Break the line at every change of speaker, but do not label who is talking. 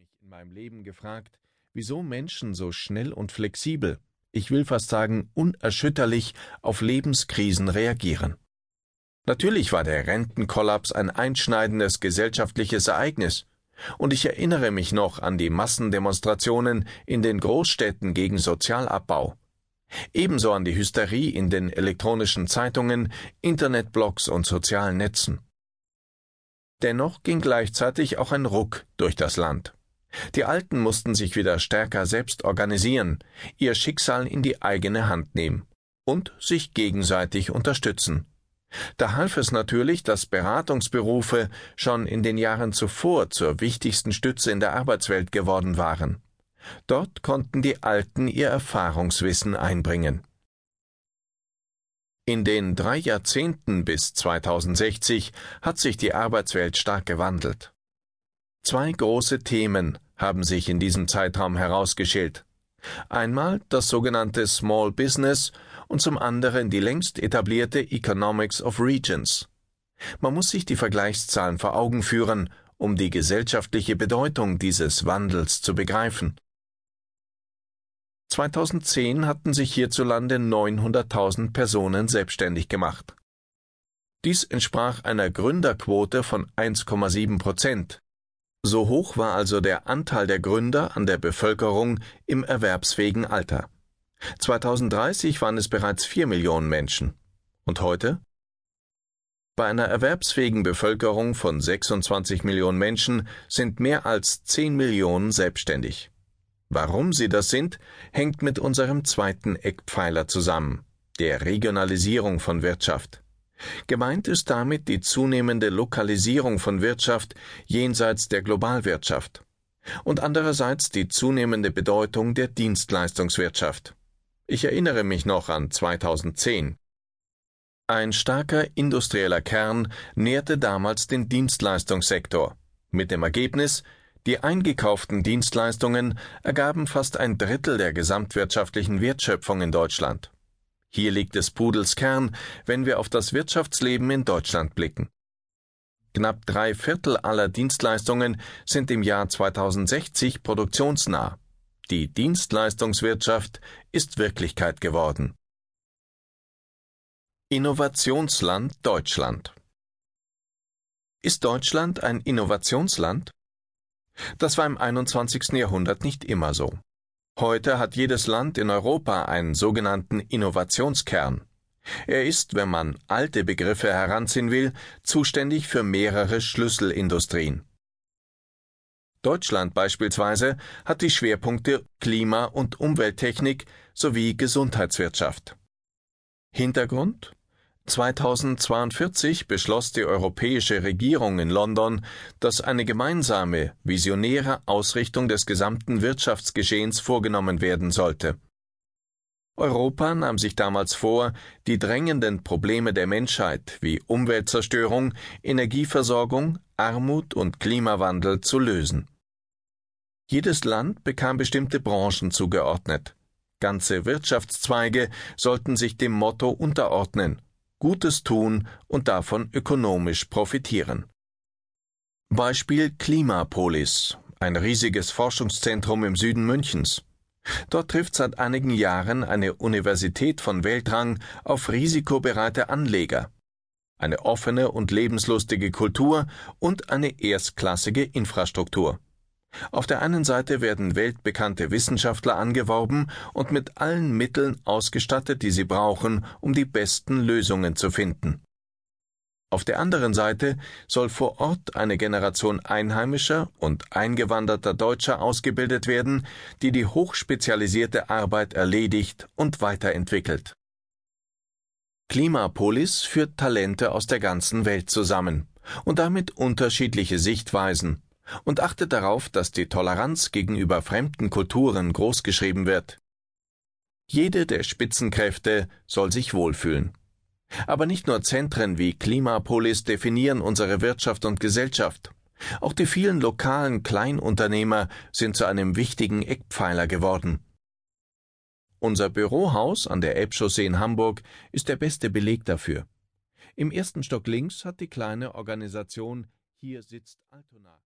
mich in meinem Leben gefragt, wieso Menschen so schnell und flexibel, ich will fast sagen unerschütterlich, auf Lebenskrisen reagieren. Natürlich war der Rentenkollaps ein einschneidendes gesellschaftliches Ereignis, und ich erinnere mich noch an die Massendemonstrationen in den Großstädten gegen Sozialabbau. Ebenso an die Hysterie in den elektronischen Zeitungen, Internetblogs und sozialen Netzen. Dennoch ging gleichzeitig auch ein Ruck durch das Land. Die Alten mussten sich wieder stärker selbst organisieren, ihr Schicksal in die eigene Hand nehmen und sich gegenseitig unterstützen. Da half es natürlich, dass Beratungsberufe schon in den Jahren zuvor zur wichtigsten Stütze in der Arbeitswelt geworden waren. Dort konnten die Alten ihr Erfahrungswissen einbringen. In den drei Jahrzehnten bis 2060 hat sich die Arbeitswelt stark gewandelt. Zwei große Themen haben sich in diesem Zeitraum herausgeschält. Einmal das sogenannte Small Business und zum anderen die längst etablierte Economics of Regions. Man muss sich die Vergleichszahlen vor Augen führen, um die gesellschaftliche Bedeutung dieses Wandels zu begreifen. 2010 hatten sich hierzulande 900.000 Personen selbstständig gemacht. Dies entsprach einer Gründerquote von 1,7 Prozent. So hoch war also der Anteil der Gründer an der Bevölkerung im erwerbsfähigen Alter. 2030 waren es bereits 4 Millionen Menschen. Und heute? Bei einer erwerbsfähigen Bevölkerung von 26 Millionen Menschen sind mehr als 10 Millionen selbstständig. Warum sie das sind, hängt mit unserem zweiten Eckpfeiler zusammen, der Regionalisierung von Wirtschaft. Gemeint ist damit die zunehmende Lokalisierung von Wirtschaft jenseits der Globalwirtschaft und andererseits die zunehmende Bedeutung der Dienstleistungswirtschaft. Ich erinnere mich noch an 2010. Ein starker industrieller Kern nährte damals den Dienstleistungssektor, mit dem Ergebnis, die eingekauften Dienstleistungen ergaben fast ein Drittel der gesamtwirtschaftlichen Wertschöpfung in Deutschland. Hier liegt des Pudels Kern, wenn wir auf das Wirtschaftsleben in Deutschland blicken. Knapp drei Viertel aller Dienstleistungen sind im Jahr 2060 produktionsnah. Die Dienstleistungswirtschaft ist Wirklichkeit geworden. Innovationsland Deutschland Ist Deutschland ein Innovationsland? Das war im 21. Jahrhundert nicht immer so. Heute hat jedes Land in Europa einen sogenannten Innovationskern. Er ist, wenn man alte Begriffe heranziehen will, zuständig für mehrere Schlüsselindustrien. Deutschland beispielsweise hat die Schwerpunkte Klima- und Umwelttechnik sowie Gesundheitswirtschaft. Hintergrund 2042 beschloss die europäische Regierung in London, dass eine gemeinsame, visionäre Ausrichtung des gesamten Wirtschaftsgeschehens vorgenommen werden sollte. Europa nahm sich damals vor, die drängenden Probleme der Menschheit wie Umweltzerstörung, Energieversorgung, Armut und Klimawandel zu lösen. Jedes Land bekam bestimmte Branchen zugeordnet. Ganze Wirtschaftszweige sollten sich dem Motto unterordnen Gutes tun und davon ökonomisch profitieren. Beispiel Klimapolis, ein riesiges Forschungszentrum im Süden Münchens. Dort trifft seit einigen Jahren eine Universität von Weltrang auf risikobereite Anleger, eine offene und lebenslustige Kultur und eine erstklassige Infrastruktur. Auf der einen Seite werden weltbekannte Wissenschaftler angeworben und mit allen Mitteln ausgestattet, die sie brauchen, um die besten Lösungen zu finden. Auf der anderen Seite soll vor Ort eine Generation einheimischer und eingewanderter Deutscher ausgebildet werden, die die hochspezialisierte Arbeit erledigt und weiterentwickelt. Klimapolis führt Talente aus der ganzen Welt zusammen und damit unterschiedliche Sichtweisen, und achtet darauf, dass die Toleranz gegenüber fremden Kulturen großgeschrieben wird. Jede der Spitzenkräfte soll sich wohlfühlen. Aber nicht nur Zentren wie Klimapolis definieren unsere Wirtschaft und Gesellschaft. Auch die vielen lokalen Kleinunternehmer sind zu einem wichtigen Eckpfeiler geworden. Unser Bürohaus an der Elbchaussee in Hamburg ist der beste Beleg dafür. Im ersten Stock links hat die kleine Organisation Hier sitzt Altona